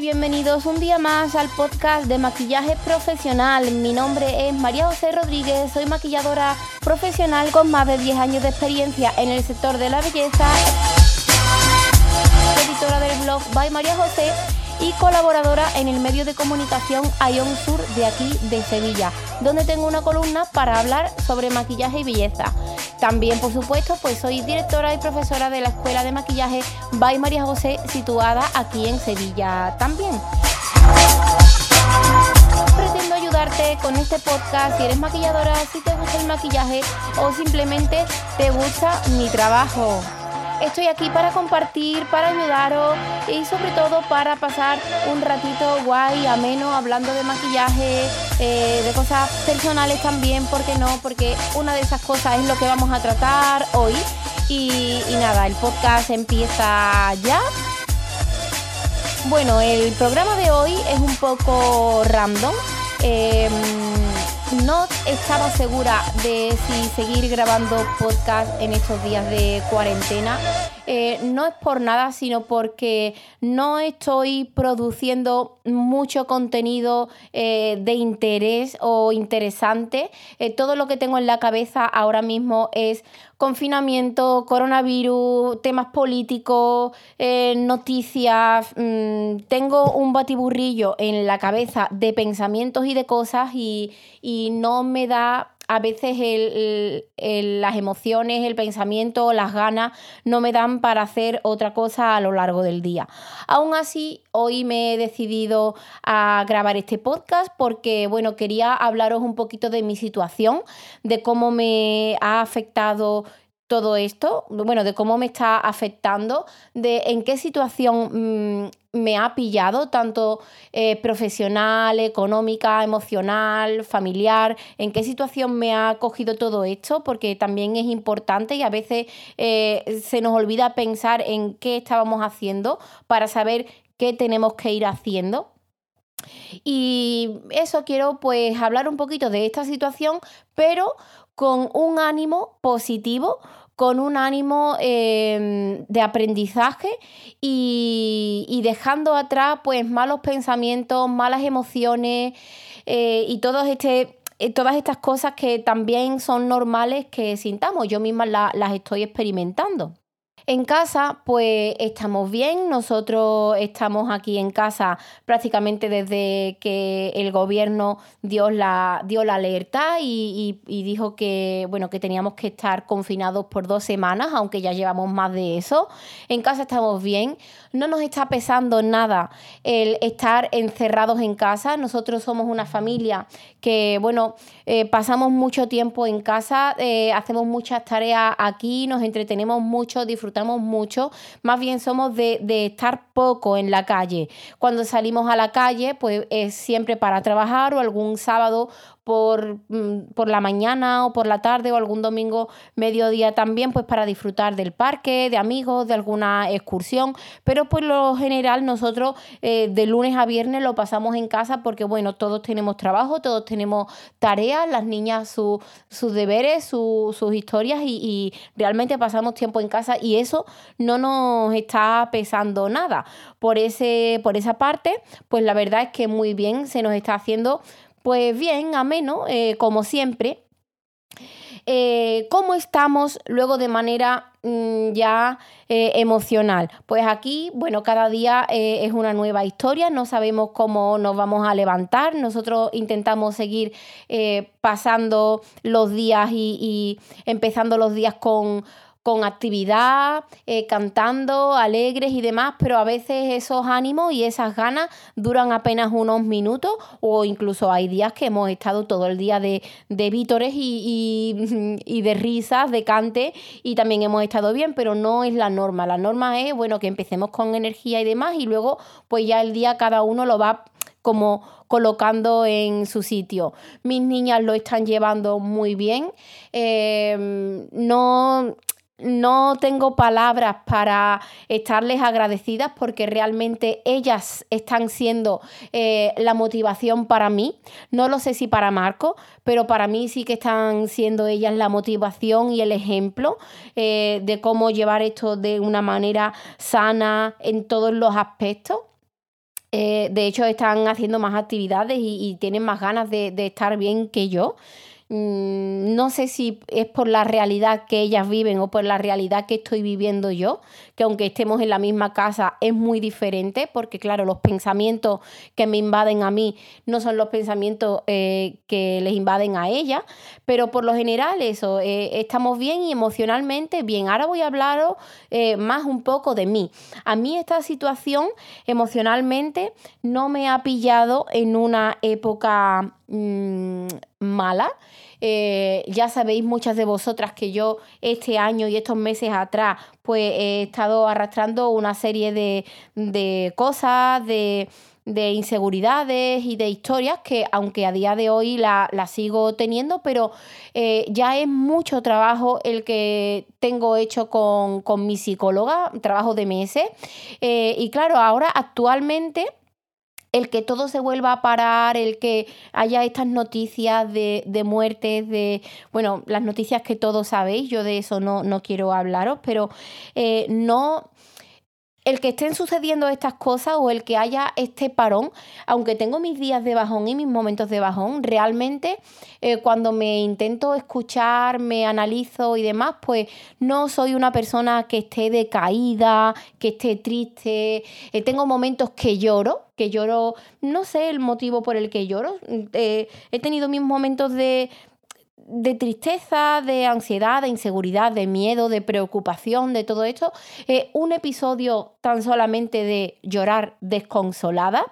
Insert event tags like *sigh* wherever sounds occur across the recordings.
bienvenidos un día más al podcast de maquillaje profesional. Mi nombre es María José Rodríguez, soy maquilladora profesional con más de 10 años de experiencia en el sector de la belleza, editora del blog By María José y colaboradora en el medio de comunicación Ion Sur de aquí de Sevilla, donde tengo una columna para hablar sobre maquillaje y belleza. También, por supuesto, pues soy directora y profesora de la Escuela de Maquillaje By María José, situada aquí en Sevilla también. Pretendo ayudarte con este podcast si eres maquilladora, si te gusta el maquillaje o simplemente te gusta mi trabajo. Estoy aquí para compartir, para ayudaros y sobre todo para pasar un ratito guay, ameno, hablando de maquillaje, eh, de cosas personales también, ¿por qué no? Porque una de esas cosas es lo que vamos a tratar hoy. Y, nada, el podcast empieza ya. Bueno, el programa de hoy es un poco random. Em, no estaba segura de si seguir grabando podcast en estos días de cuarentena. Eh, no es por nada, sino porque no estoy produciendo mucho contenido eh, de interés o interesante. Eh, todo lo que tengo en la cabeza ahora mismo es confinamiento, coronavirus, temas políticos, noticias. Mm, tengo un batiburrillo en la cabeza de pensamientos y de cosas y no me da a veces las emociones, el pensamiento, las ganas no me dan para hacer otra cosa a lo largo del día. Aún así, hoy me he decidido a grabar este podcast porque, bueno, quería hablaros un poquito de mi situación, de cómo me ha afectado todo esto, bueno, de cómo me está afectando, de en qué situación mm, me ha pillado, tanto eh, profesional, económica, emocional, familiar, en qué situación me ha cogido todo esto, porque también es importante y a veces eh, se nos olvida pensar en qué estábamos haciendo para saber qué tenemos que ir haciendo. Y eso quiero pues hablar un poquito de esta situación, pero con un ánimo positivo, con un ánimo em, de aprendizaje y, dejando atrás pues malos pensamientos, malas emociones eh, y este, eh, todas estas cosas que también son normales que sintamos. Yo misma las estoy experimentando. En casa, pues estamos bien. Nosotros estamos aquí en casa prácticamente desde que el gobierno dio la, dio la alerta y, dijo que, bueno, que teníamos que estar confinados por dos semanas, aunque ya llevamos más de eso. En casa estamos bien. No nos está pesando nada el estar encerrados en casa. Nosotros somos una familia que, bueno, eh, pasamos mucho tiempo en casa, eh, hacemos muchas tareas aquí, nos entretenemos mucho, disfrutamos mucho, más bien somos de, de estar poco en la calle. Cuando salimos a la calle, pues es siempre para trabajar o algún sábado Mm, por, la mañana o por la tarde o algún domingo mediodía también, pues para disfrutar del parque, de amigos, de alguna excursión. Pero por lo general nosotros eh, de lunes a viernes lo pasamos en casa porque bueno, todos tenemos trabajo, todos tenemos tareas, las niñas sus deberes, sus historias y, y realmente pasamos tiempo en casa y eso no nos está pesando nada. Por, ese, por esa parte, pues la verdad es que muy bien se nos está haciendo pues bien, ameno, eh, como siempre. Eh, ¿Cómo estamos luego de manera mm, ya eh, emocional? Pues aquí, bueno, cada día es una nueva historia, no sabemos cómo nos vamos a levantar, nosotros intentamos seguir pasando los días y empezando los días con, con actividad, eh, cantando, alegres y demás, pero a veces esos ánimos y esas ganas duran apenas unos minutos o incluso hay días que hemos estado todo el día de, vítores y, *laughs* y, de risas, de cante y también hemos estado bien, pero no es la norma. La norma es, bueno, que empecemos con energía y demás y luego pues ya el día cada uno lo va como colocando en su sitio. Mis niñas lo están llevando muy bien. Eh, no no tengo palabras para estarles agradecidas porque realmente ellas están siendo eh, la motivación para mí. No lo sé si para Marco, pero para mí sí que están siendo ellas la motivación y el ejemplo eh, de cómo llevar esto de una manera sana en todos los aspectos. Eh, de hecho, están haciendo más actividades y, tienen más ganas de estar bien que yo. Mm, no sé si es por la realidad que ellas viven o por la realidad que estoy viviendo yo, que aunque estemos en la misma casa es muy diferente, porque claro, los pensamientos que me invaden a mí no son los pensamientos eh, que les invaden a ella, pero por lo general eso, eh, estamos bien y emocionalmente bien. Ahora voy a hablaros eh, más un poco de mí. A mí esta situación emocionalmente no me ha pillado en una época Mm, mala. Eh, ya sabéis muchas de vosotras que yo este año y estos meses atrás pues he estado arrastrando una serie de, cosas, de, inseguridades y de historias que aunque a día de hoy la, sigo teniendo, pero eh, ya es mucho trabajo el que tengo hecho con, mi psicóloga, trabajo de meses. Eh, y claro, ahora actualmente el que todo se vuelva a parar, el que haya estas noticias de, de muertes, de, bueno, las noticias que todos sabéis, yo de eso no, no quiero hablaros, pero eh, no el que estén sucediendo estas cosas o el que haya este parón, aunque tengo mis días de bajón y mis momentos de bajón, realmente eh, cuando me intento escuchar, me analizo y demás, pues no soy una persona que esté decaída, que esté triste. Eh, tengo momentos que lloro, que lloro, no sé el motivo por el que lloro. Eh, he tenido mis momentos de de tristeza, de ansiedad, de inseguridad, de miedo, de preocupación, de todo esto. Eh, un episodio tan solamente de llorar desconsolada.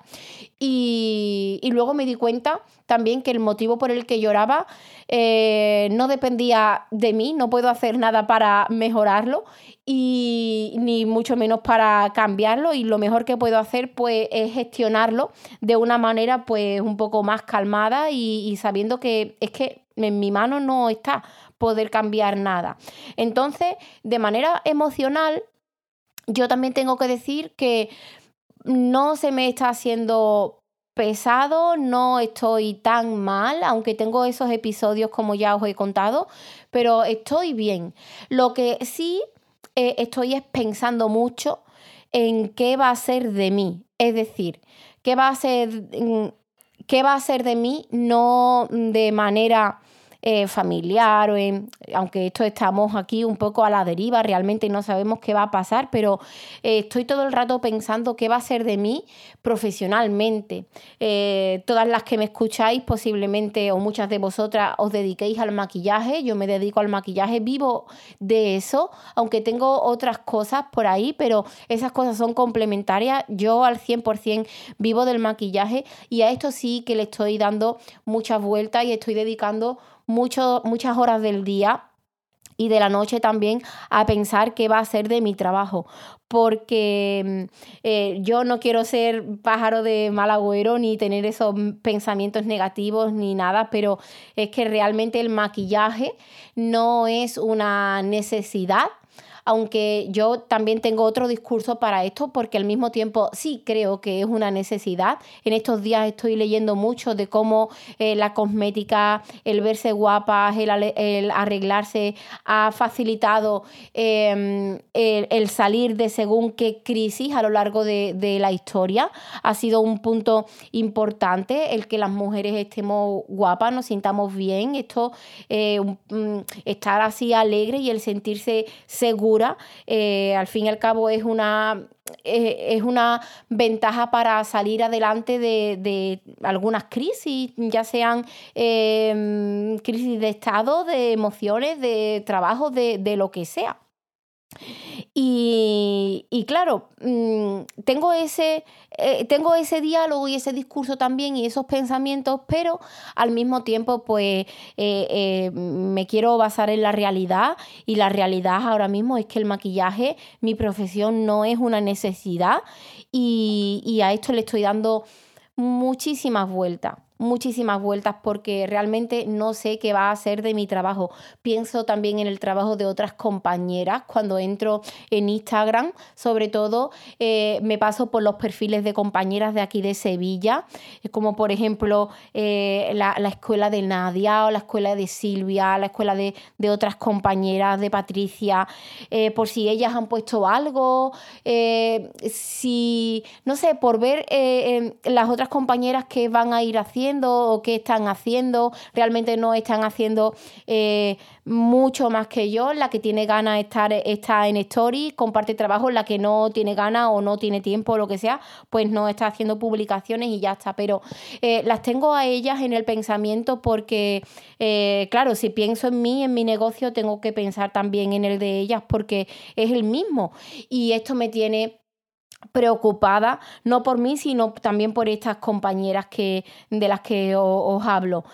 Y, luego me di cuenta también que el motivo por el que lloraba eh, no dependía de mí, no puedo hacer nada para mejorarlo y ni mucho menos para cambiarlo y lo mejor que puedo hacer pues es gestionarlo de una manera pues un poco más calmada y sabiendo que es que en mi mano no está poder cambiar nada. Entonces, de manera emocional, yo también tengo que decir que no se me está haciendo pesado, no estoy tan mal, aunque tengo esos episodios como ya os he contado, pero estoy bien. Lo que sí eh, estoy es pensando mucho en qué va a ser de mí, es decir, qué va a ser, mm, qué va a ser de mí no de manera eh, familiar, o aunque esto estamos aquí un poco a la deriva, realmente no sabemos qué va a pasar, pero eh, estoy todo el rato pensando qué va a ser de mí profesionalmente. Eh, todas las que me escucháis, posiblemente, o muchas de vosotras, os dediquéis al maquillaje, yo me dedico al maquillaje, vivo de eso, aunque tengo otras cosas por ahí, pero esas cosas son complementarias, yo al 100% vivo del maquillaje y a esto sí que le estoy dando muchas vueltas y estoy dedicando muchas horas del día y de la noche también a pensar qué va a ser de mi trabajo. Porque mm, eh, yo no quiero ser pájaro de mal agüero ni tener esos pensamientos negativos ni nada, pero es que realmente el maquillaje no es una necesidad aunque yo también tengo otro discurso para esto porque al mismo tiempo sí creo que es una necesidad. En estos días estoy leyendo mucho de cómo eh, la cosmética, el verse guapas, el, arreglarse ha facilitado em, el, salir de según qué crisis a lo largo de, la historia. Ha sido un punto importante el que las mujeres estemos guapas, nos sintamos bien, esto, eh, estar así alegre y el sentirse seguro eh, al fin y al cabo es una, eh, es una ventaja para salir adelante de, algunas crisis, ya sean em, crisis de estado, de emociones, de trabajo, de, de lo que sea. Y, claro, mm, tengo ese, eh, tengo ese diálogo y ese discurso también y esos pensamientos, pero al mismo tiempo pues eh, eh, me quiero basar en la realidad y la realidad ahora mismo es que el maquillaje, mi profesión no es una necesidad y, y a esto le estoy dando muchísimas vueltas. Muchísimas vueltas porque realmente no sé qué va a ser de mi trabajo. Pienso también en el trabajo de otras compañeras. Cuando entro en Instagram, sobre todo, eh, me paso por los perfiles de compañeras de aquí de Sevilla, como por ejemplo eh, la, escuela de Nadia o la escuela de Silvia, la escuela de, otras compañeras de Patricia, eh, por si ellas han puesto algo, si, no sé, por ver las otras compañeras que van a ir haciendo o qué están haciendo. Realmente no están haciendo eh, mucho más que yo. La que tiene ganas estar está en Story, comparte trabajo. La que no tiene ganas o no tiene tiempo o lo que sea, pues no está haciendo publicaciones y ya está. Pero eh, las tengo a ellas en el pensamiento porque, eh, claro, si pienso en mí, en mi negocio, tengo que pensar también en el de ellas porque es el mismo. Y esto me tiene preocupada, no por mí, sino también por estas compañeras que, de las que os, hablo.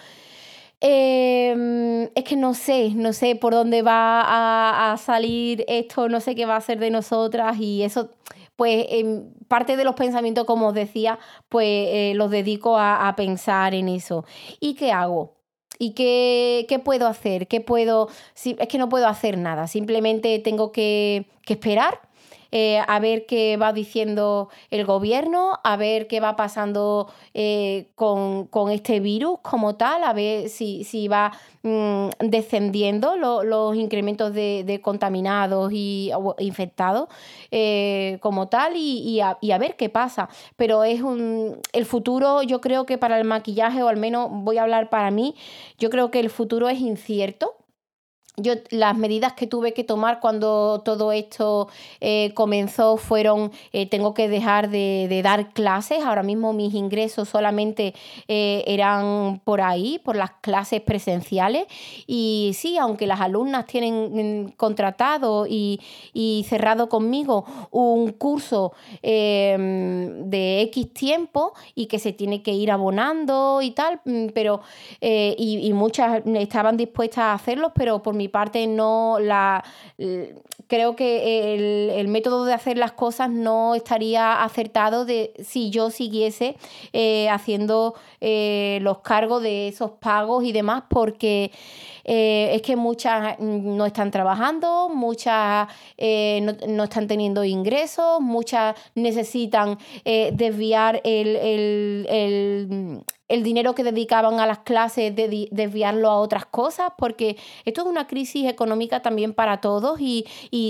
Em, es que no sé, no sé por dónde va a, salir esto, no sé qué va a ser de nosotras y eso, pues en parte de los pensamientos, como os decía, pues eh, los dedico a, pensar en eso. ¿Y qué hago? ¿Y qué, qué puedo hacer? ¿Qué puedo...? es que no puedo hacer nada, simplemente tengo que, que esperar eh, a ver qué va diciendo el gobierno, a ver qué va pasando eh, con, este virus como tal, a ver si, si va mm, descendiendo los incrementos de, contaminados y infectados eh, como tal y, a, y, a, ver qué pasa. Pero es un, el futuro, yo creo que para el maquillaje, o al menos voy a hablar para mí, yo creo que el futuro es incierto yo las medidas que tuve que tomar cuando todo esto eh, comenzó fueron eh, tengo que dejar de, dar clases. Ahora mismo mis ingresos solamente eh, eran por ahí por las clases presenciales. Y sí aunque las alumnas tienen mm, contratado y, cerrado conmigo un curso em, de X tiempo y que se tiene que ir abonando y tal mm, pero y, y muchas estaban dispuestas a hacerlo pero por mi parte no la creo que el, método de hacer las cosas no estaría acertado de si yo siguiese eh, haciendo eh, los cargos de esos pagos y demás porque eh, es que muchas no están trabajando, muchas no, están teniendo ingresos, muchas necesitan desviar el el dinero que dedicaban a las clases, de desviarlo a otras cosas, porque esto es una crisis económica también para todos y,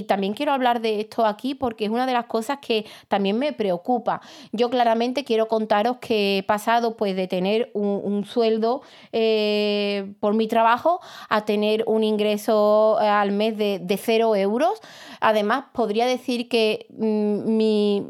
también quiero hablar de esto aquí porque es una de las cosas que también me preocupa. Yo claramente quiero contaros que he pasado pues de tener un, sueldo eh, por mi trabajo a tener un ingreso eh, al mes de, de cero euros. Además, podría decir que mm, mi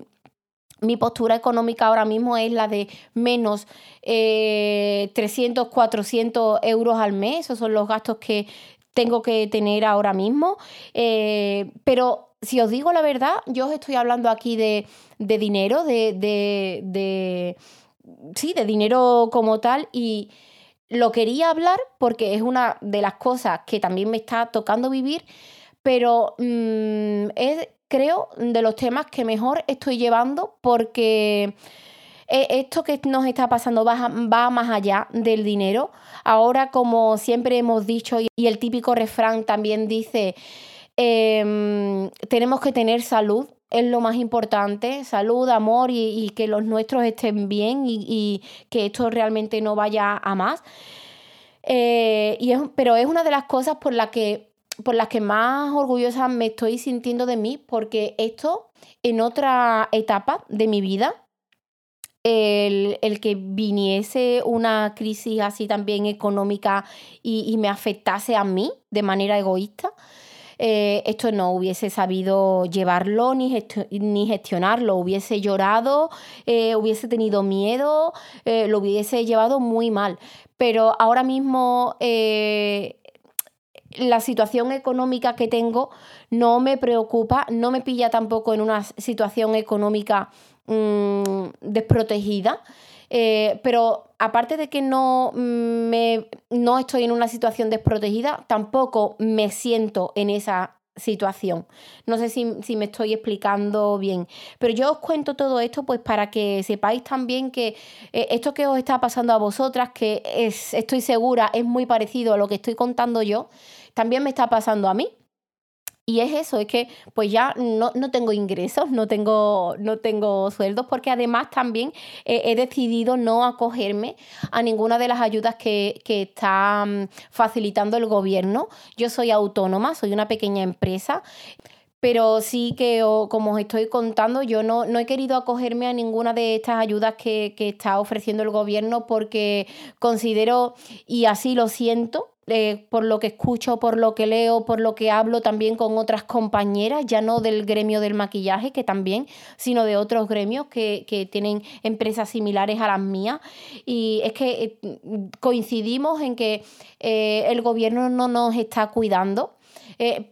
mi postura económica ahora mismo es la de menos 300, eh, 400 euros al mes. Esos son los gastos que tengo que tener ahora mismo. Eh, pero si os digo la verdad, yo os estoy hablando aquí de, dinero, de, de, Sí, de dinero como tal. Y lo quería hablar porque es una de las cosas que también me está tocando vivir. Pero mm, es creo, de los temas que mejor estoy llevando porque eh, esto que nos está pasando va, más allá del dinero. Ahora, como siempre hemos dicho, y el típico refrán también dice, em, tenemos que tener salud, es lo más importante, salud, amor y, que los nuestros estén bien y, que esto realmente no vaya a más. Eh, y pero es una de las cosas por las que por las que más orgullosa me estoy sintiendo de mí, porque esto en otra etapa de mi vida, el, que viniese una crisis así también económica y, me afectase a mí de manera egoísta, eh, esto no hubiese sabido llevarlo ni, ni gestionarlo, hubiese llorado, eh, hubiese tenido miedo, eh, lo hubiese llevado muy mal. Pero ahora mismo la situación económica que tengo no me preocupa, no me pilla tampoco en una situación económica mm, desprotegida. Eh, pero aparte de que no, me, no estoy en una situación desprotegida, tampoco me siento en esa situación. No sé si, me estoy explicando bien, pero yo os cuento todo esto pues para que sepáis también que eh, esto que os está pasando a vosotras, que es, estoy segura es muy parecido a lo que estoy contando yo, también me está pasando a mí. Y es eso, es que pues ya no, tengo ingresos, no tengo, no tengo sueldos, porque además también he decidido no acogerme a ninguna de las ayudas que, que está mm, facilitando el gobierno. Yo soy autónoma, soy una pequeña empresa pero sí que, como os estoy contando, yo no, no, he querido acogerme a ninguna de estas ayudas que, que, está ofreciendo el gobierno porque considero, y así lo siento, eh, por lo que escucho, por lo que leo, por lo que hablo también con otras compañeras, ya no del gremio del maquillaje, que también, sino de otros gremios que, tienen empresas similares a las mías. Y es que eh, coincidimos en que eh, el gobierno no nos está cuidando.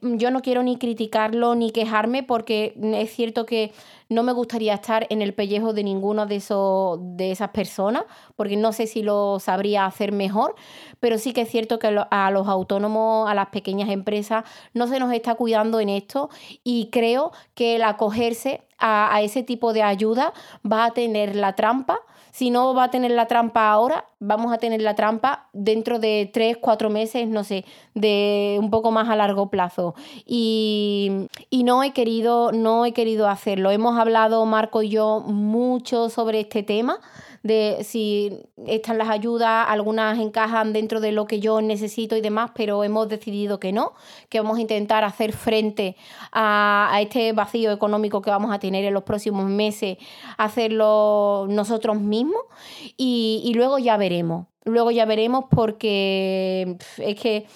Yo no quiero ni criticarlo ni quejarme porque es cierto que no me gustaría estar en el pellejo de ninguno de, esos, de esas personas, porque no sé si lo sabría hacer mejor, pero sí que es cierto que a los autónomos, a las pequeñas empresas, no se nos está cuidando en esto y creo que el acogerse a ese tipo de ayuda va a tener la trampa si no va a tener la trampa ahora, vamos a tener la trampa dentro de tres, cuatro meses, no sé, de un poco más a largo plazo. Y, no he querido, no he querido hacerlo. Hemos hablado, Marco y yo, mucho sobre este tema de si están las ayudas, algunas encajan dentro de lo que yo necesito y demás, pero hemos decidido que no, que vamos a intentar hacer frente a, este vacío económico que vamos a tener en los próximos meses, hacerlo nosotros mismos y, y luego ya veremos. Luego ya veremos porque es que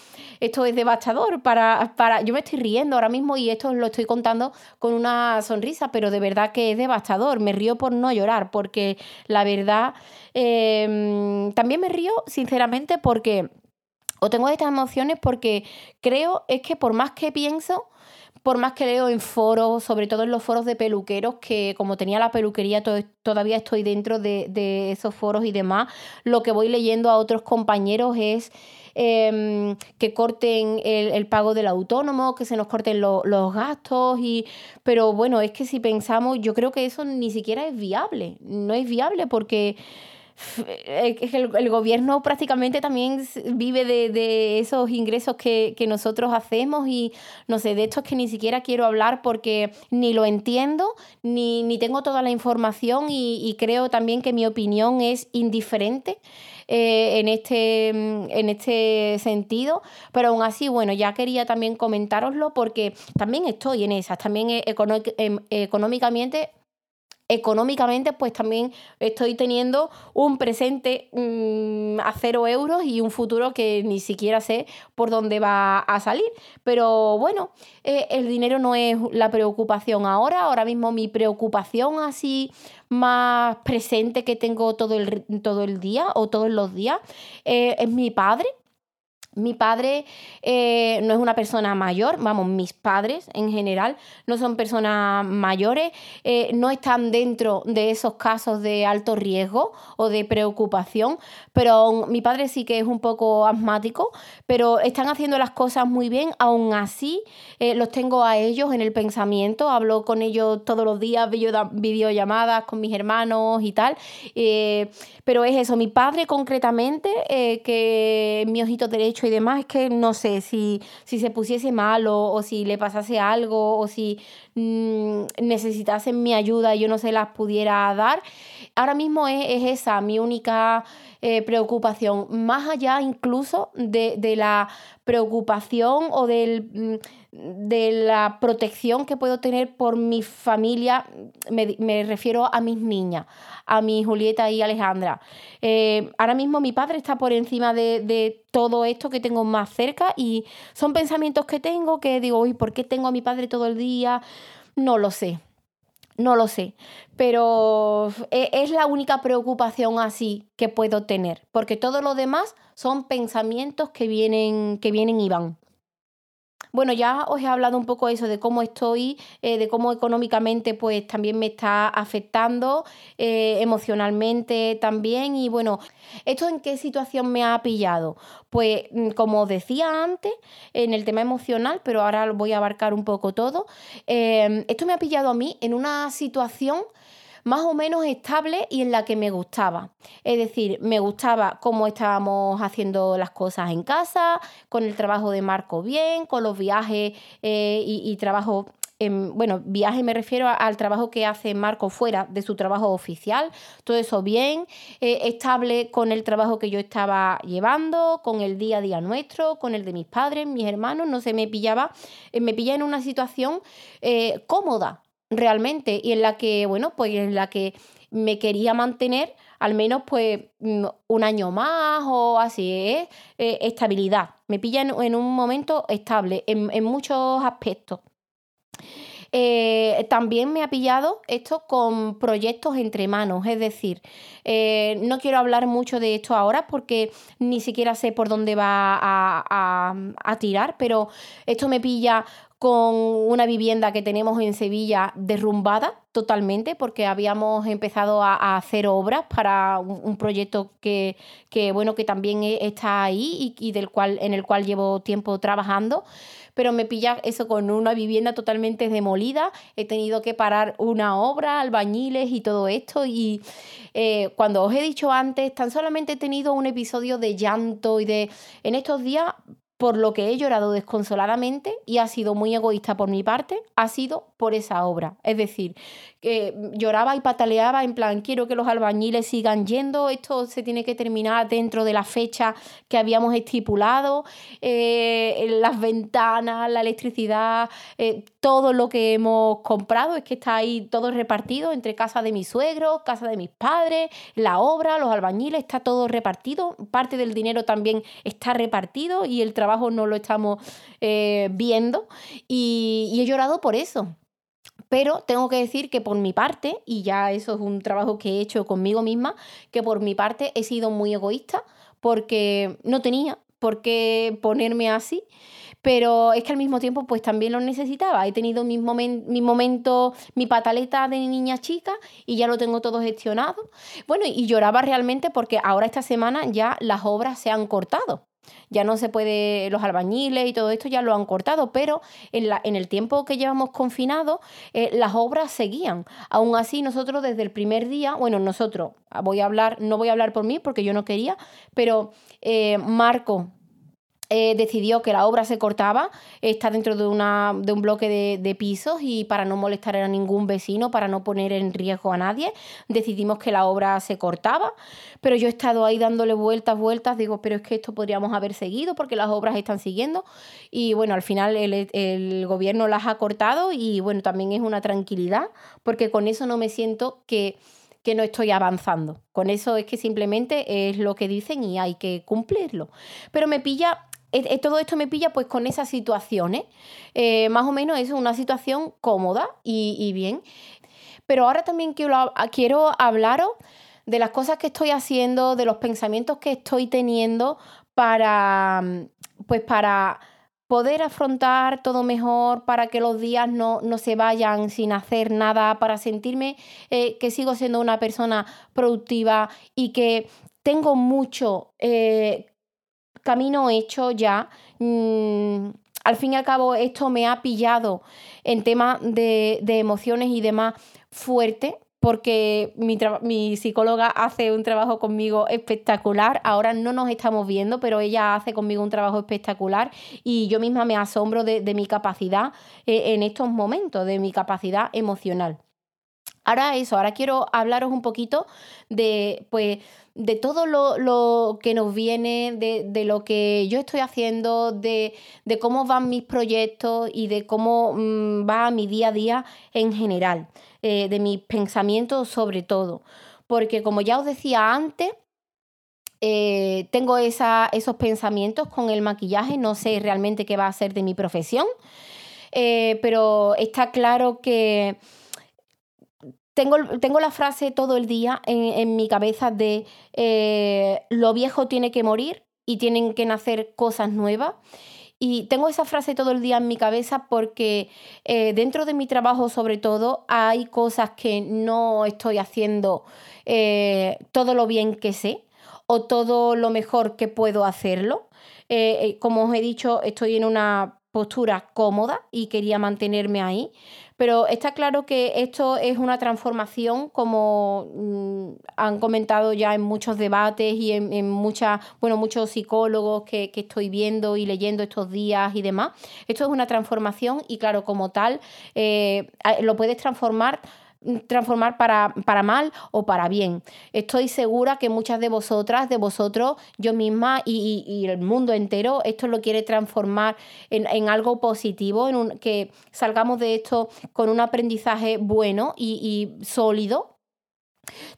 esto es devastador para, para... Yo me estoy riendo ahora mismo y esto lo estoy contando con una sonrisa, pero de verdad que es devastador. Me río por no llorar, porque la verdad... Em, también me río, sinceramente, porque... O tengo estas emociones porque creo es que por más que pienso, por más que leo en foros, sobre todo en los foros de peluqueros, que como tenía la peluquería, todavía estoy dentro de, esos foros y demás, lo que voy leyendo a otros compañeros es Em, que corten el, pago del autónomo, que se nos corten los gastos. Y, pero bueno, es que si pensamos, yo creo que eso ni siquiera es viable. No es viable porque el, gobierno prácticamente también vive de, esos ingresos que, nosotros hacemos y no sé, de esto es que ni siquiera quiero hablar porque ni lo entiendo, ni, ni tengo toda la información y creo también que mi opinión es indiferente. Eh, en, este, en este sentido, pero aún así, bueno, ya quería también comentároslo porque también estoy en esas, también em, económicamente económicamente, pues también estoy teniendo un presente mm, a cero euros y un futuro que ni siquiera sé por dónde va a salir. Pero bueno, eh, el dinero no es la preocupación ahora. Ahora mismo mi preocupación así más presente que tengo todo el, todo el día o todos los días eh, es mi padre mi padre eh, no es una persona mayor, vamos, mis padres en general no son personas mayores, eh, no están dentro de esos casos de alto riesgo o de preocupación, pero mi padre sí que es un poco asmático, pero están haciendo las cosas muy bien, aún así eh, los tengo a ellos en el pensamiento, hablo con ellos todos los días, videollamadas con mis hermanos y tal, pero es eso, mi padre concretamente, que mi ojito derecho y demás, es que no sé si, si se pusiese malo o si le pasase algo o si mmm, necesitasen mi ayuda y yo no se las pudiera dar. Ahora mismo es, esa mi única eh, preocupación, más allá incluso de, de la preocupación o del, mm, de la protección que puedo tener por mi familia, me, me refiero a mis niñas, a mi Julieta y Alejandra. Eh, ahora mismo mi padre está por encima de, de, todo esto que tengo más cerca y son pensamientos que tengo que digo, uy, ¿por qué tengo a mi padre todo el día? No lo sé. No lo sé, pero e, es la única preocupación así que puedo tener, porque todo lo demás son pensamientos que vienen, que vienen y van. Bueno, ya os he hablado un poco eso, de cómo estoy, eh, de cómo económicamente pues también me está afectando, eh, emocionalmente también. Y bueno, ¿esto en qué situación me ha pillado? Pues mm, como os decía antes, en el tema emocional, pero ahora voy a abarcar un poco todo, eh, esto me ha pillado a mí en una situación más o menos estable y en la que me gustaba. Es decir, me gustaba cómo estábamos haciendo las cosas en casa, con el trabajo de Marco bien, con los viajes eh, y, trabajo bueno, viaje me refiero al trabajo que hace Marco fuera de su trabajo oficial, todo eso bien, eh, estable con el trabajo que yo estaba llevando, con el día a día nuestro, con el de mis padres, mis hermanos, no se me pillaba, eh, me pilla en una situación cómoda, realmente y en la que, bueno, pues en la que me quería mantener al menos pues mm, un año más o así, ¿eh? eh estabilidad. Me pilla en, un momento estable en, muchos aspectos. Eh, también me ha pillado esto con proyectos entre manos, es decir, eh, no quiero hablar mucho de esto ahora porque ni siquiera sé por dónde va a tirar, pero esto me pilla con una vivienda que tenemos en Sevilla derrumbada totalmente porque habíamos empezado a, hacer obras para un, proyecto que, bueno que también e, está ahí y, del cual en el cual llevo tiempo trabajando. Pero me pilla eso con una vivienda totalmente demolida. He tenido que parar una obra albañiles y todo esto. Y eh, cuando os he dicho antes tan solamente he tenido un episodio de llanto y de en estos días por lo que he llorado desconsoladamente y ha sido muy egoísta por mi parte, ha sido por esa obra. Es decir, que lloraba y pataleaba en plan, quiero que los albañiles sigan yendo, esto se tiene que terminar dentro de la fecha que habíamos estipulado, eh, las ventanas, la electricidad, eh, todo lo que hemos comprado, es que está ahí todo repartido entre casa de mis suegros, casa de mis padres, la obra, los albañiles, está todo repartido, parte del dinero también está repartido y el trabajo no lo estamos eh, viendo y he llorado por eso pero tengo que decir que por mi parte, y ya eso es un trabajo que he hecho conmigo misma, que por mi parte he sido muy egoísta porque no tenía por qué ponerme así pero es que al mismo tiempo pues también lo necesitaba. He tenido mi, mi momento, mi pataleta de niña chica y ya lo tengo todo gestionado. Bueno, y lloraba realmente porque ahora esta semana ya las obras se han cortado. Ya no se puede, los albañiles y todo esto ya lo han cortado, pero en, la, en el tiempo que llevamos confinados, eh, las obras seguían. Aún así, nosotros desde el primer día, bueno, nosotros, voy a hablar, no voy a hablar por mí porque yo no quería, pero eh, Marco, eh, decidió que la obra se cortaba, está dentro de, una, de un bloque de, pisos y para no molestar a ningún vecino, para no poner en riesgo a nadie, decidimos que la obra se cortaba, pero yo he estado ahí dándole vueltas, vueltas, digo, pero es que esto podríamos haber seguido porque las obras están siguiendo y bueno, al final el, el gobierno las ha cortado y bueno, también es una tranquilidad porque con eso no me siento que que no estoy avanzando. Con eso es que simplemente es lo que dicen y hay que cumplirlo. Pero me pilla todo esto me pilla pues con esas situaciones. Eh, más o menos es una situación cómoda y, bien. Pero ahora también quiero, quiero hablaros de las cosas que estoy haciendo, de los pensamientos que estoy teniendo para, pues para poder afrontar todo mejor, para que los días no, se vayan sin hacer nada, para sentirme eh, que sigo siendo una persona productiva y que tengo mucho eh, camino hecho ya. Mm, al fin y al cabo, esto me ha pillado en temas de, emociones y demás fuerte, porque mi, psicóloga hace un trabajo conmigo espectacular. Ahora no nos estamos viendo, pero ella hace conmigo un trabajo espectacular y yo misma me asombro de, mi capacidad eh, en estos momentos, de mi capacidad emocional. Ahora eso, ahora quiero hablaros un poquito de, pues, de todo lo, que nos viene, de, lo que yo estoy haciendo, de, cómo van mis proyectos y de cómo mm, va mi día a día en general, eh, de mis pensamientos sobre todo. Porque como ya os decía antes, eh, tengo esos pensamientos con el maquillaje, no sé realmente qué va a ser de mi profesión, eh, pero está claro que tengo, tengo, la frase todo el día en, mi cabeza de eh, lo viejo tiene que morir y tienen que nacer cosas nuevas. Y tengo esa frase todo el día en mi cabeza porque eh, dentro de mi trabajo sobre todo hay cosas que no estoy haciendo eh, todo lo bien que sé o todo lo mejor que puedo hacerlo. Como os he dicho, estoy en una postura cómoda y quería mantenerme ahí. Pero está claro que esto es una transformación, como mm, han comentado ya en muchos debates y en, muchas, bueno, muchos psicólogos que, estoy viendo y leyendo estos días y demás. Esto es una transformación y claro, como tal, eh, lo puedes transformar transformar para, para, mal o para bien. Estoy segura que muchas de vosotras, de vosotros, yo misma y, el mundo entero, esto lo quiere transformar en, algo positivo, en un, que salgamos de esto con un aprendizaje bueno y, y sólido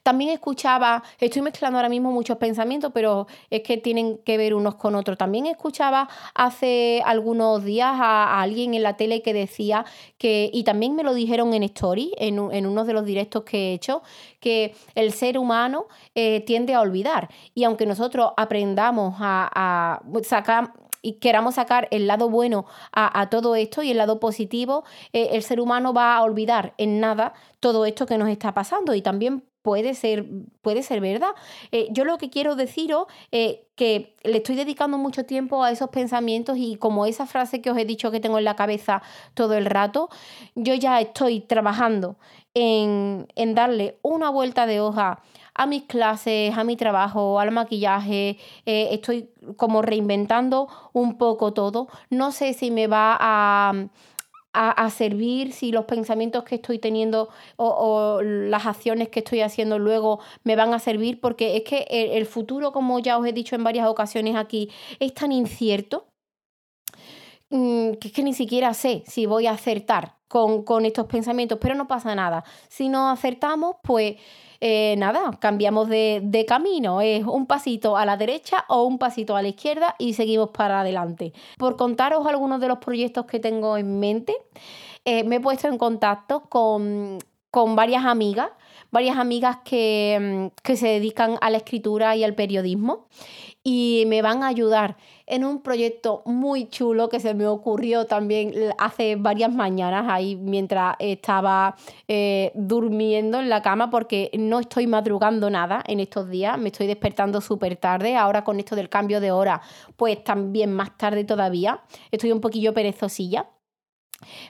también escuchaba, estoy mezclando ahora mismo muchos pensamientos, pero es que tienen que ver unos con otros. También escuchaba hace algunos días a, alguien en la tele que decía que, y también me lo dijeron en Story, en, uno de los directos que he hecho, que el ser humano eh, tiende a olvidar. Y aunque nosotros aprendamos a, sacar y queramos sacar el lado bueno a, todo esto y el lado positivo, eh, el ser humano va a olvidar en nada todo esto que nos está pasando y también puede ser, puede ser verdad. Eh, yo lo que quiero deciros eh, que le estoy dedicando mucho tiempo a esos pensamientos y como esa frase que os he dicho que tengo en la cabeza todo el rato, yo ya estoy trabajando en, darle una vuelta de hoja a mis clases, a mi trabajo, al maquillaje, eh, estoy como reinventando un poco todo. No sé si me va a a, servir, si los pensamientos que estoy teniendo o, las acciones que estoy haciendo luego me van a servir, porque es que el, futuro, como ya os he dicho en varias ocasiones aquí, es tan incierto mm, que es que ni siquiera sé si voy a acertar con, con estos pensamientos, pero no pasa nada. Si no acertamos, pues eh, nada, cambiamos de, camino. Es un pasito a la derecha o un pasito a la izquierda y seguimos para adelante. Por contaros algunos de los proyectos que tengo en mente, eh, me he puesto en contacto con, varias amigas, varias amigas que, que se dedican a la escritura y al periodismo y me van a ayudar en un proyecto muy chulo que se me ocurrió también hace varias mañanas ahí mientras estaba eh, durmiendo en la cama porque no estoy madrugando nada en estos días, me estoy despertando súper tarde, ahora con esto del cambio de hora pues también más tarde todavía, estoy un poquillo perezosilla.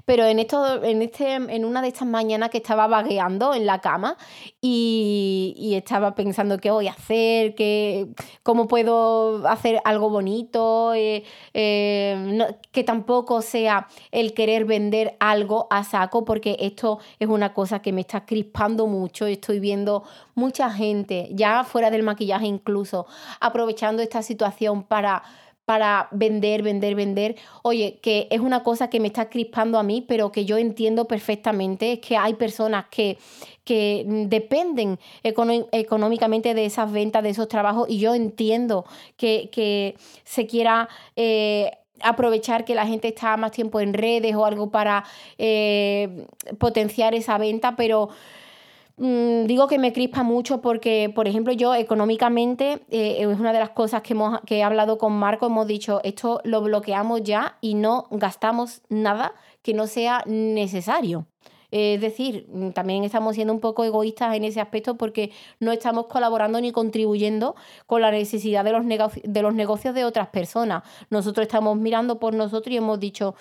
Pero en esto, en este, en una de estas mañanas que estaba vagueando en la cama y, estaba pensando qué voy a hacer, qué, cómo puedo hacer algo bonito, eh, eh, que tampoco sea el querer vender algo a saco, porque esto es una cosa que me está crispando mucho. Estoy viendo mucha gente, ya fuera del maquillaje incluso, aprovechando esta situación para para vender, vender, vender. Oye, que es una cosa que me está crispando a mí, pero que yo entiendo perfectamente, es que hay personas que, que dependen económicamente de esas ventas, de esos trabajos, y yo entiendo que, se quiera... Eh, aprovechar que la gente está más tiempo en redes o algo para eh, potenciar esa venta, pero Mm, digo que me crispa mucho porque, por ejemplo, yo económicamente eh, es una de las cosas que, hemos, que he hablado con Marco, hemos dicho, esto lo bloqueamos ya y no gastamos nada que no sea necesario. Es decir, mm, también estamos siendo un poco egoístas en ese aspecto porque no estamos colaborando ni contribuyendo con la necesidad de los, de los negocios de otras personas. Nosotros estamos mirando por nosotros y hemos dicho,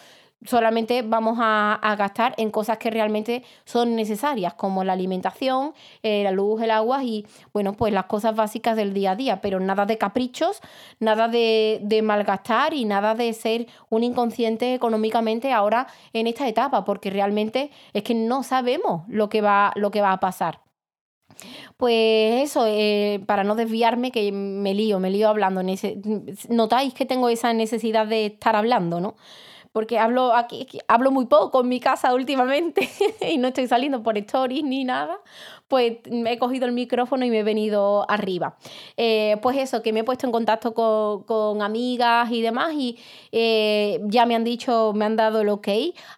solamente vamos a, gastar en cosas que realmente son necesarias, como la alimentación, eh, la luz, el agua y, bueno, pues las cosas básicas del día a día, pero nada de caprichos, nada de, de malgastar y nada de ser un inconsciente económicamente ahora en esta etapa, porque realmente es que no sabemos lo que va, lo que va a pasar. Pues eso, eh, para no desviarme, que me lío, me lío hablando. Notáis que tengo esa necesidad de estar hablando, ¿no? Porque hablo aquí, hablo muy poco en mi casa últimamente *laughs* y no estoy saliendo por stories ni nada, pues me he cogido el micrófono y me he venido arriba. Eh, pues eso, que me he puesto en contacto con, amigas y demás y eh, ya me han dicho, me han dado el ok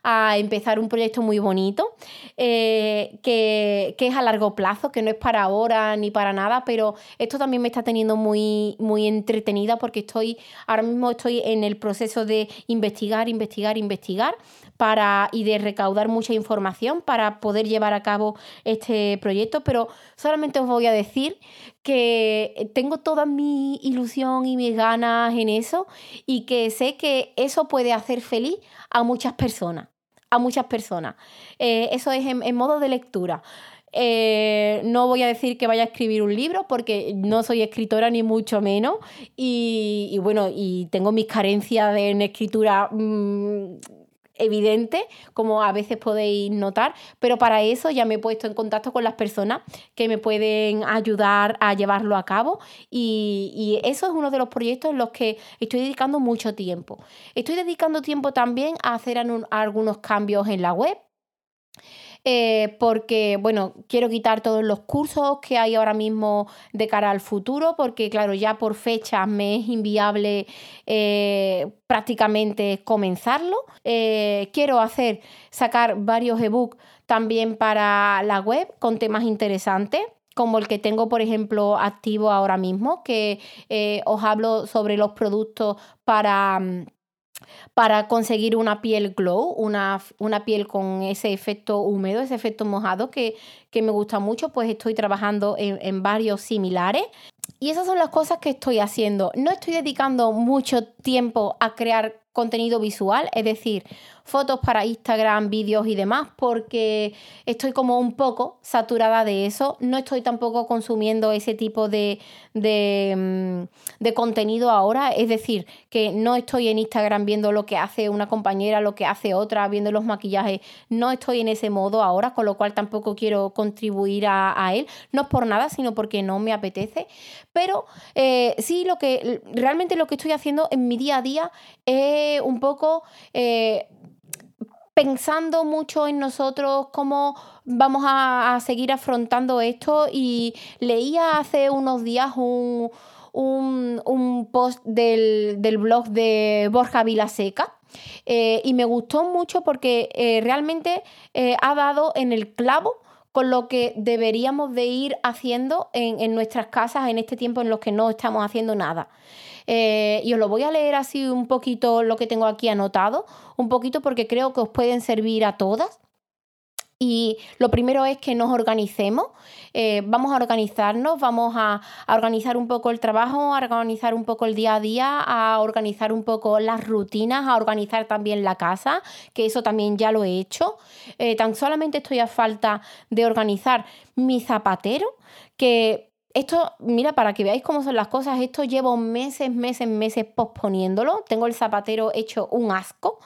a empezar un proyecto muy bonito, eh, que, que, es a largo plazo, que no es para ahora ni para nada, pero esto también me está teniendo muy, muy entretenida porque estoy, ahora mismo estoy en el proceso de investigar, investigar, investigar para, y de recaudar mucha información para poder llevar a cabo este proyecto, pero solamente os voy a decir que tengo toda mi ilusión y mis ganas en eso y que sé que eso puede hacer feliz a muchas personas, a muchas personas. Eh, eso es en, modo de lectura. Eh, no voy a decir que vaya a escribir un libro porque no soy escritora ni mucho menos. Y, bueno, y tengo mis carencias en escritura mm, evidente, como a veces podéis notar, pero para eso ya me he puesto en contacto con las personas que me pueden ayudar a llevarlo a cabo. Y, eso es uno de los proyectos en los que estoy dedicando mucho tiempo. Estoy dedicando tiempo también a hacer algunos cambios en la web eh, porque, bueno, quiero quitar todos los cursos que hay ahora mismo de cara al futuro, porque, claro, ya por fecha me es inviable eh, prácticamente comenzarlo. Eh, quiero hacer, sacar varios ebooks también para la web con temas interesantes como el que tengo, por ejemplo, activo ahora mismo, que os hablo sobre los productos para mm, para conseguir una piel glow, una, piel con ese efecto húmedo, ese efecto mojado que, me gusta mucho, pues estoy trabajando en, en varios similares. Y esas son las cosas que estoy haciendo. No estoy dedicando mucho tiempo a crear contenido visual, es decir, fotos para Instagram, vídeos y demás, porque estoy como un poco saturada de eso. No estoy tampoco consumiendo ese tipo de, mm, de, contenido ahora. Es decir, que no estoy en Instagram viendo lo que hace una compañera, lo que hace otra, viendo los maquillajes. No estoy en ese modo ahora, con lo cual tampoco quiero contribuir a, él. No es por nada, sino porque no me apetece. Pero eh, sí, lo que realmente lo que estoy haciendo en mi día a día es un poco eh, pensando mucho en nosotros, cómo vamos a, seguir afrontando esto y leía hace unos días un, post del, blog de Borja Vilaseca. Eh, y me gustó mucho porque eh, realmente eh, ha dado en el clavo con lo que deberíamos de ir haciendo en, en, nuestras casas en este tiempo en los que no estamos haciendo nada. Eh, y os lo voy a leer así un poquito lo que tengo aquí anotado, un poquito porque creo que os pueden servir a todas. Y lo primero es que nos organicemos, eh, vamos a organizarnos, vamos a, organizar un poco el trabajo, a organizar un poco el día a día, a organizar un poco las rutinas, a organizar también la casa, que eso también ya lo he hecho. Eh, tan solamente estoy a falta de organizar mi zapatero, que esto, mira, para que veáis cómo son las cosas, esto llevo meses, meses, meses posponiéndolo. Tengo el zapatero hecho un asco,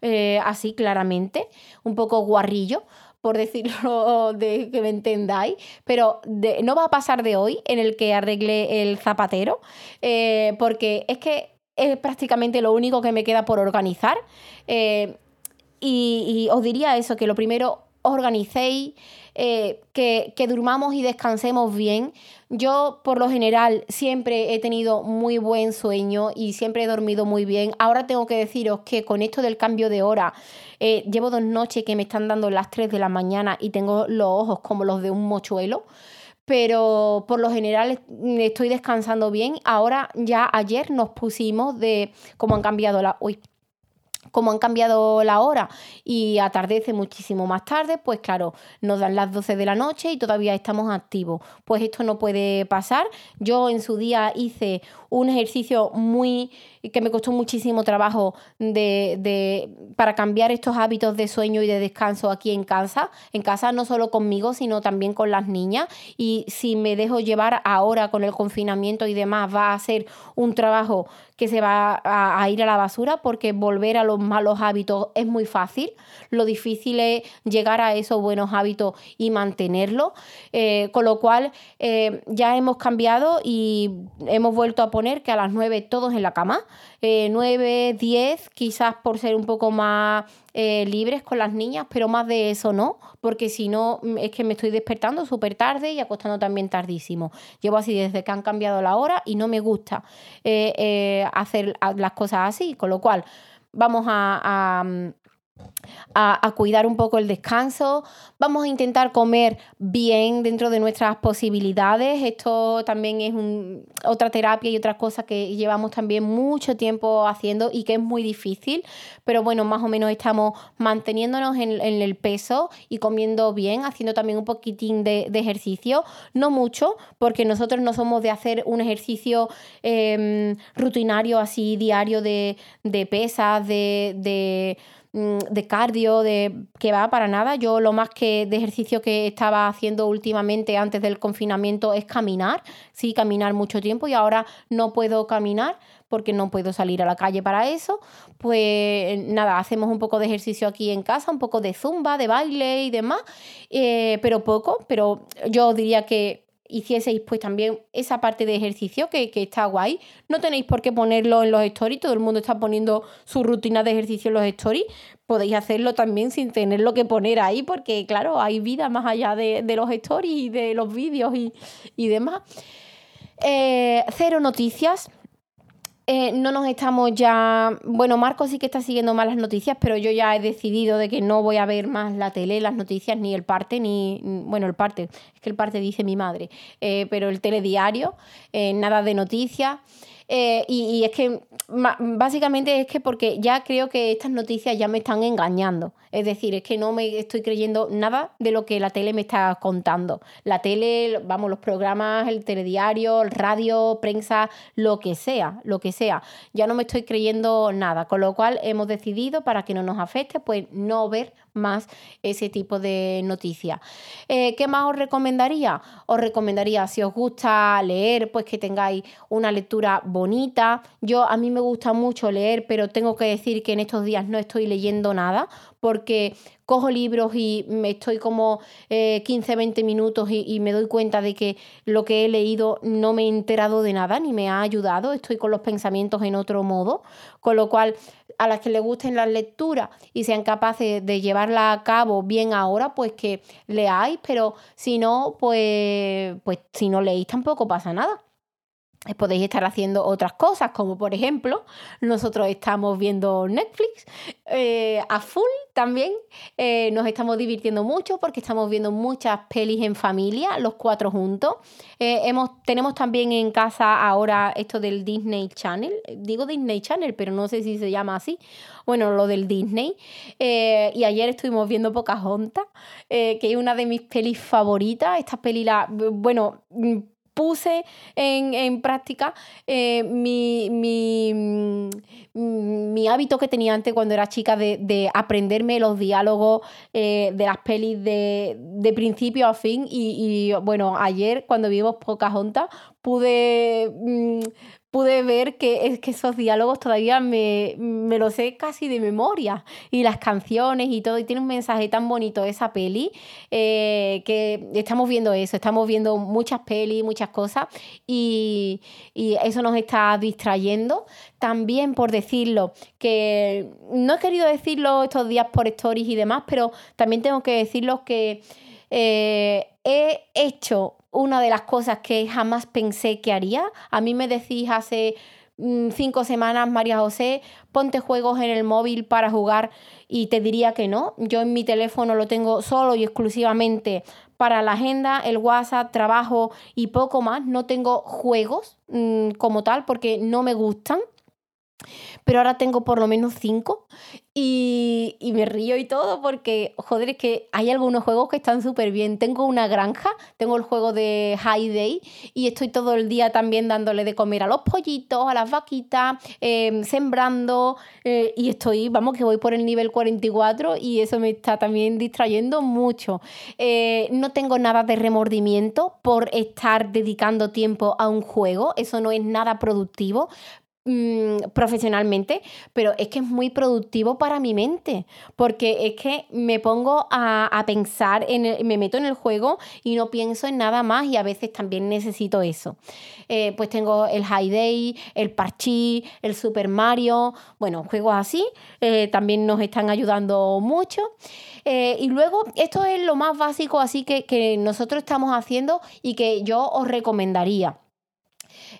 eh, así claramente, un poco guarrillo, por decirlo *laughs* de que me entendáis, pero no va a pasar de hoy en el que arregle el zapatero, eh, porque es que es prácticamente lo único que me queda por organizar. Eh, y, os diría eso, que lo primero, organicéis, eh, que, durmamos y descansemos bien. Yo, por lo general, siempre he tenido muy buen sueño y siempre he dormido muy bien. Ahora tengo que deciros que con esto del cambio de hora, eh, llevo dos noches que me están dando las 3 de la mañana y tengo los ojos como los de un mochuelo pero por lo general estoy descansando bien. Ahora ya ayer nos pusimos de cómo han cambiado la... como han cambiado la hora y atardece muchísimo más tarde, pues claro, nos dan las 12 de la noche y todavía estamos activos. Pues esto no puede pasar. Yo en su día hice un ejercicio muy que me costó muchísimo trabajo de, para cambiar estos hábitos de sueño y de descanso aquí en casa, en casa no solo conmigo, sino también con las niñas. Y si me dejo llevar ahora con el confinamiento y demás, va a ser un trabajo que se va a, ir a la basura porque volver a los malos hábitos es muy fácil. Lo difícil es llegar a esos buenos hábitos y mantenerlos. Eh, con lo cual eh, ya hemos cambiado y hemos vuelto a poner que a las 9 todos en la cama, eh, 9, 10, quizás por ser un poco más eh, libres con las niñas, pero más de eso no, porque si no mm, es que me estoy despertando súper tarde y acostando también tardísimo. Llevo así desde que han cambiado la hora y no me gusta eh, eh, hacer las cosas así, con lo cual vamos a a, cuidar un poco el descanso, vamos a intentar comer bien dentro de nuestras posibilidades. Esto también es otra terapia y otra cosa que llevamos también mucho tiempo haciendo y que es muy difícil, pero bueno, más o menos estamos manteniéndonos en, el peso y comiendo bien, haciendo también un poquitín de, ejercicio, no mucho, porque nosotros no somos de hacer un ejercicio em, rutinario así diario de, pesas, de Mm, de cardio, de que va para nada. Yo lo más que de ejercicio que estaba haciendo últimamente antes del confinamiento es caminar, sí, caminar mucho tiempo y ahora no puedo caminar porque no puedo salir a la calle para eso. Pues nada, hacemos un poco de ejercicio aquí en casa, un poco de zumba, de baile y demás, eh, pero poco, pero yo diría que hicieseis pues también esa parte de ejercicio que, está guay. No tenéis por qué ponerlo en los stories, todo el mundo está poniendo su rutina de ejercicio en los stories. Podéis hacerlo también sin tenerlo que poner ahí, porque claro, hay vida más allá de, los stories y de los vídeos y, demás. Eh, cero noticias eh, no nos estamos ya. Bueno, Marco sí que está siguiendo más las noticias, pero yo ya he decidido de que no voy a ver más la tele, las noticias, ni el parte, ni. Bueno, el parte, es que el parte dice mi madre, eh, pero el telediario, eh, nada de noticias. Eh, y, es que básicamente es que porque ya creo que estas noticias ya me están engañando. Es decir, es que no me estoy creyendo nada de lo que la tele me está contando. La tele, vamos, los programas, el telediario, el radio, prensa, lo que sea, lo que sea. Ya no me estoy creyendo nada. Con lo cual hemos decidido, para que no nos afecte, pues no ver más ese tipo de noticias. Eh, ¿Qué más os recomendaría? Os recomendaría, si os gusta leer, pues que tengáis una lectura bonita. Yo a mí me gusta mucho leer, pero tengo que decir que en estos días no estoy leyendo nada porque cojo libros y me estoy como 15, eh, 20 minutos y, me doy cuenta de que lo que he leído no me he enterado de nada ni me ha ayudado, estoy con los pensamientos en otro modo, con lo cual a las que les gusten las lecturas y sean capaces de llevarla a cabo bien ahora, pues que leáis, pero si no, pues, pues si no leéis tampoco pasa nada podéis estar haciendo otras cosas, como por ejemplo, nosotros estamos viendo Netflix eh, a full también. Eh, nos estamos divirtiendo mucho porque estamos viendo muchas pelis en familia, los cuatro juntos. Eh, hemos, tenemos también en casa ahora esto del Disney Channel. Digo Disney Channel, pero no sé si se llama así. Bueno, lo del Disney. y ayer estuvimos viendo Pocahontas, que es una de mis pelis favoritas. Esta peli, la, bueno puse en, práctica eh, mi, mi, hábito que tenía antes cuando era chica de, aprenderme los diálogos eh, de las pelis de, principio a fin. Y, bueno, ayer cuando vimos Pocahontas pude mm, pude ver que es que esos diálogos todavía me, me los sé casi de memoria. Y las canciones y todo. Y tiene un mensaje tan bonito esa peli eh, que estamos viendo eso. Estamos viendo muchas pelis, muchas cosas. Y, y eso nos está distrayendo. También por decirlo, que no he querido decirlo estos días por stories y demás, pero también tengo que decirlo que eh, he hecho una de las cosas que jamás pensé que haría. A mí me decís hace mm, cinco semanas, María José, ponte juegos en el móvil para jugar y te diría que no. Yo en mi teléfono lo tengo solo y exclusivamente para la agenda, el WhatsApp, trabajo y poco más. No tengo juegos mm, como tal porque no me gustan pero ahora tengo por lo menos cinco y, me río y todo porque, joder, es que hay algunos juegos que están súper bien. Tengo una granja, tengo el juego de High Day y estoy todo el día también dándole de comer a los pollitos, a las vaquitas, em, sembrando eh, y estoy, vamos, que voy por el nivel 44 y eso me está también distrayendo mucho. Eh, no tengo nada de remordimiento por estar dedicando tiempo a un juego, eso no es nada productivo, Mm, profesionalmente, pero es que es muy productivo para mi mente, porque es que me pongo a, pensar, en me meto en el juego y no pienso en nada más y a veces también necesito eso. Eh, pues tengo el High Day, el Parchi, el Super Mario, bueno, juegos así, eh, también nos están ayudando mucho. Eh, y luego, esto es lo más básico así que, que nosotros estamos haciendo y que yo os recomendaría.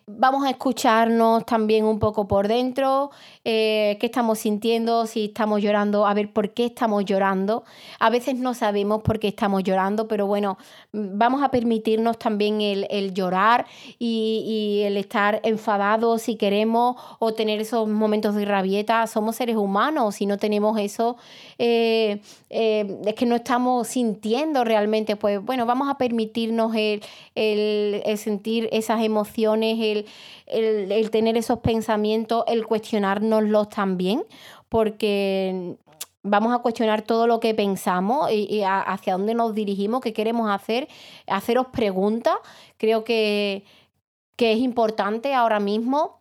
Vamos a escucharnos también un poco por dentro, eh, qué estamos sintiendo, si estamos llorando, a ver por qué estamos llorando. A veces no sabemos por qué estamos llorando, pero bueno, vamos a permitirnos también el, llorar y, el estar enfadados si queremos o tener esos momentos de rabieta. Somos seres humanos, si no tenemos eso, eh, eh, es que no estamos sintiendo realmente, pues bueno, vamos a permitirnos el, el sentir esas emociones, el, tener esos pensamientos, el cuestionárnoslos también, porque vamos a cuestionar todo lo que pensamos y, hacia dónde nos dirigimos, qué queremos hacer, haceros preguntas. Creo que, es importante ahora mismo.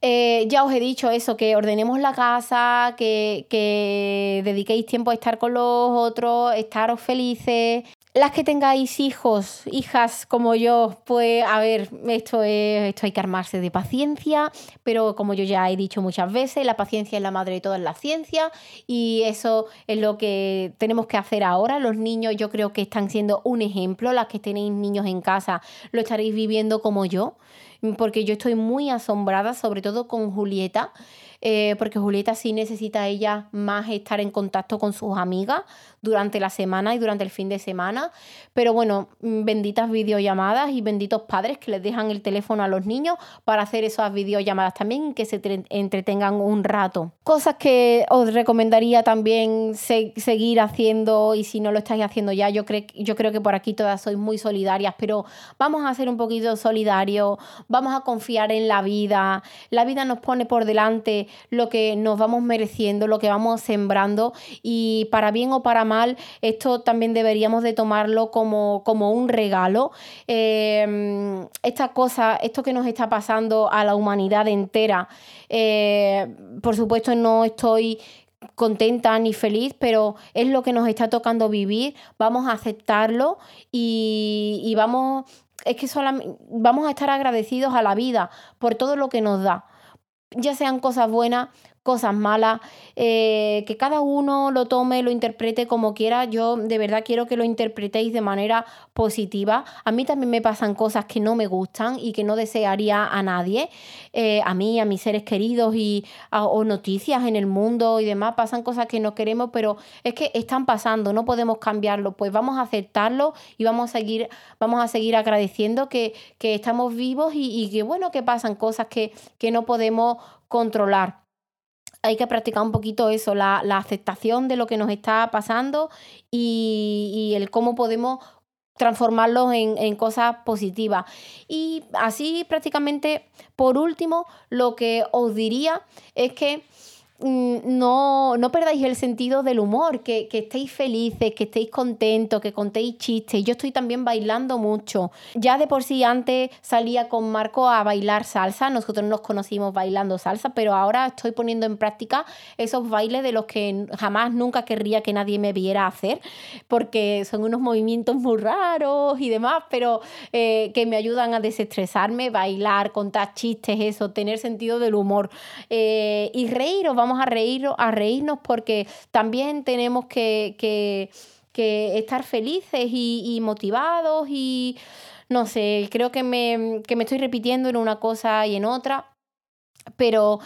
Eh, ya os he dicho eso, que ordenemos la casa, que, que dediquéis tiempo a estar con los otros, estaros felices, las que tengáis hijos, hijas como yo, pues a ver, esto, es, esto hay que armarse de paciencia, pero como yo ya he dicho muchas veces, la paciencia es la madre de todas las ciencias y eso es lo que tenemos que hacer ahora. Los niños yo creo que están siendo un ejemplo, las que tenéis niños en casa lo estaréis viviendo como yo, porque yo estoy muy asombrada, sobre todo con Julieta. Eh, porque Julieta sí necesita ella más estar en contacto con sus amigas durante la semana y durante el fin de semana. Pero bueno, mm, benditas videollamadas y benditos padres que les dejan el teléfono a los niños para hacer esas videollamadas también y que se entretengan un rato. Cosas que os recomendaría también seguir haciendo y si no lo estáis haciendo ya, yo, creo yo creo que por aquí todas sois muy solidarias, pero vamos a ser un poquito solidarios, vamos a confiar en la vida. La vida nos pone por delante lo que nos vamos mereciendo, lo que vamos sembrando. Y para bien o para mal, esto también deberíamos de tomarlo como, como un regalo. Em, esta cosa, esto que nos está pasando a la humanidad entera, eh, por supuesto no estoy contenta ni feliz, pero es lo que nos está tocando vivir, vamos a aceptarlo y, y vamos, es que solamente, vamos a estar agradecidos a la vida por todo lo que nos da ya sean cosas buenas, cosas malas, eh, que cada uno lo tome, lo interprete como quiera. Yo de verdad quiero que lo interpretéis de manera positiva. A mí también me pasan cosas que no me gustan y que no desearía a nadie, eh, a mí, a mis seres queridos y o noticias en el mundo y demás. Pasan cosas que no queremos, pero es que están pasando, no podemos cambiarlo. Pues vamos a aceptarlo y vamos a seguir, vamos a seguir agradeciendo que, estamos vivos y, que bueno, que pasan cosas que, que no podemos controlar hay que practicar un poquito eso, la, aceptación de lo que nos está pasando y, el cómo podemos transformarlos en, en, cosas positivas. Y así prácticamente, por último, lo que os diría es que no, no perdáis el sentido del humor, que, que, estéis felices, que estéis contentos, que contéis chistes. Yo estoy también bailando mucho. Ya de por sí antes salía con Marco a bailar salsa, nosotros nos conocimos bailando salsa, pero ahora estoy poniendo en práctica esos bailes de los que jamás nunca querría que nadie me viera hacer, porque son unos movimientos muy raros y demás, pero eh, que me ayudan a desestresarme, bailar, contar chistes, eso, tener sentido del humor eh, y reíros, vamos a, reír, a reírnos porque también tenemos que, estar felices y, motivados y no sé, creo que me, que me estoy repitiendo en una cosa y en otra pero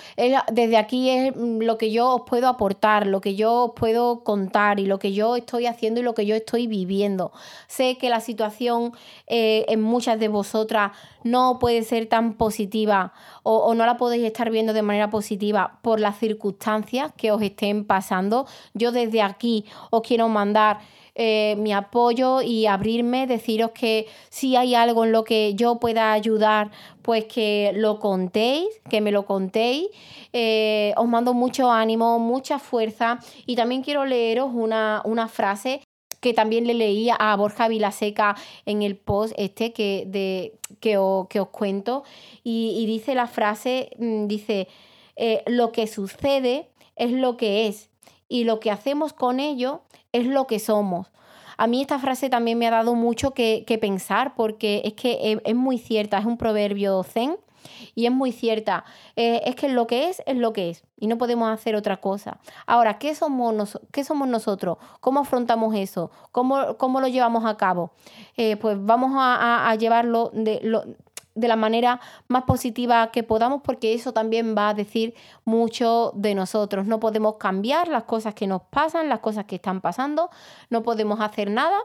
desde aquí es lo que yo os puedo aportar, lo que yo os puedo contar y lo que yo estoy haciendo y lo que yo estoy viviendo. Sé que la situación eh, en muchas de vosotras no puede ser tan positiva o, o, no la podéis estar viendo de manera positiva por las circunstancias que os estén pasando. Yo desde aquí os quiero mandar eh, mi apoyo y abrirme, deciros que si hay algo en lo que yo pueda ayudar, pues que lo contéis, que me lo contéis. Eh, os mando mucho ánimo, mucha fuerza y también quiero leeros una, una frase que también le leía a Borja Vilaseca en el post este que, de, que, os, cuento, y, dice la frase, mm, dice, eh, lo que sucede es lo que es, y lo que hacemos con ello es lo que somos. A mí esta frase también me ha dado mucho que, pensar porque es que es, muy cierta, es un proverbio zen y es muy cierta. Eh, es que lo que es es lo que es y no podemos hacer otra cosa. Ahora, ¿qué somos, nosotros? ¿Cómo afrontamos eso? ¿Cómo, cómo lo llevamos a cabo? Eh, pues vamos a, llevarlo de, de la manera más positiva que podamos porque eso también va a decir mucho de nosotros. No podemos cambiar las cosas que nos pasan, las cosas que están pasando, no podemos hacer nada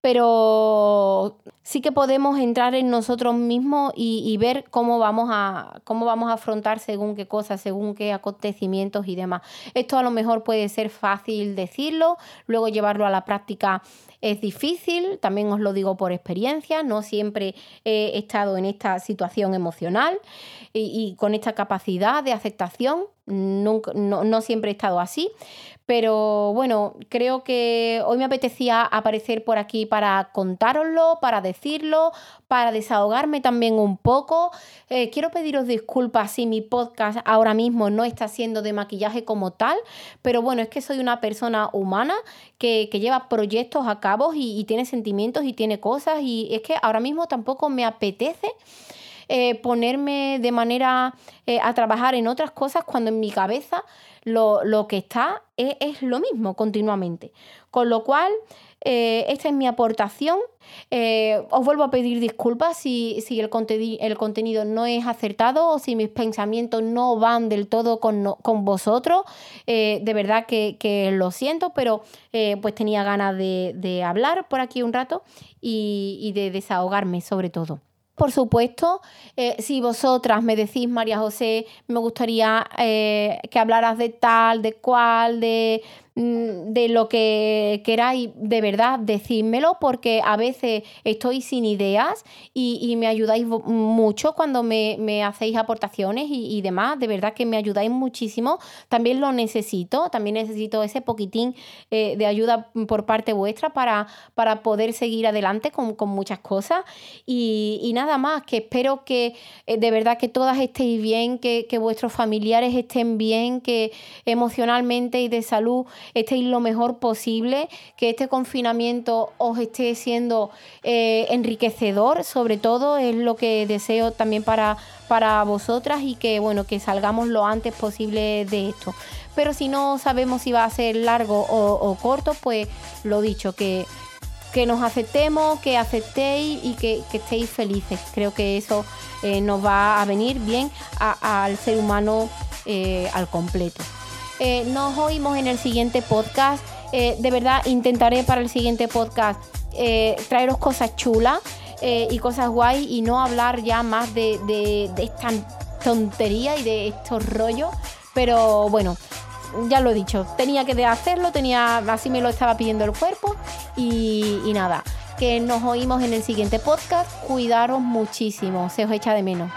pero sí que podemos entrar en nosotros mismos y, ver cómo vamos, a, cómo vamos a afrontar según qué cosas, según qué acontecimientos y demás. Esto a lo mejor puede ser fácil decirlo, luego llevarlo a la práctica es difícil, también os lo digo por experiencia, no siempre he estado en esta situación emocional y, con esta capacidad de aceptación, Nunca, no, no, siempre he estado así, pero bueno, creo que hoy me apetecía aparecer por aquí para contároslo, para decirlo, para desahogarme también un poco. Eh, quiero pediros disculpas si mi podcast ahora mismo no está siendo de maquillaje como tal, pero bueno, es que soy una persona humana que, lleva proyectos a cabo y, tiene sentimientos y tiene cosas y es que ahora mismo tampoco me apetece. Eh, ponerme de manera eh, a trabajar en otras cosas cuando en mi cabeza lo, que está es, lo mismo continuamente. Con lo cual, eh, esta es mi aportación. os vuelvo a pedir disculpas si, si el, el, contenido no es acertado o si mis pensamientos no van del todo con, vosotros. de verdad que, lo siento, pero pues tenía ganas de, hablar por aquí un rato y de desahogarme sobre todo. Por supuesto, eh, si vosotras me decís, María José, me gustaría eh, que hablaras de tal, de cual, de de lo que queráis, de verdad, decídmelo, porque a veces estoy sin ideas y, me ayudáis mucho cuando me, hacéis aportaciones y, demás. De verdad que me ayudáis muchísimo. También lo necesito, también necesito ese poquitín eh, de ayuda por parte vuestra para, para poder seguir adelante con, muchas cosas. Y, nada más, que espero que eh, de verdad que todas estéis bien, que, que vuestros familiares estén bien, que emocionalmente y de salud estéis lo mejor posible, que este confinamiento os esté siendo eh, enriquecedor, sobre todo es lo que deseo también para, para vosotras y que bueno, que salgamos lo antes posible de esto. Pero si no sabemos si va a ser largo o, corto, pues lo dicho, que, que nos aceptemos, que aceptéis y que, estéis felices. Creo que eso eh, nos va a venir bien al ser humano eh, al completo. Eh, nos oímos en el siguiente podcast. Eh, de verdad, intentaré para el siguiente podcast eh, traeros cosas chulas y cosas guay y no hablar ya más de, esta tontería y de estos rollos. Pero bueno, ya lo he dicho, tenía que hacerlo, tenía, así me lo estaba pidiendo el cuerpo y, y nada, que nos oímos en el siguiente podcast. Cuidaros muchísimo, se os echa de menos.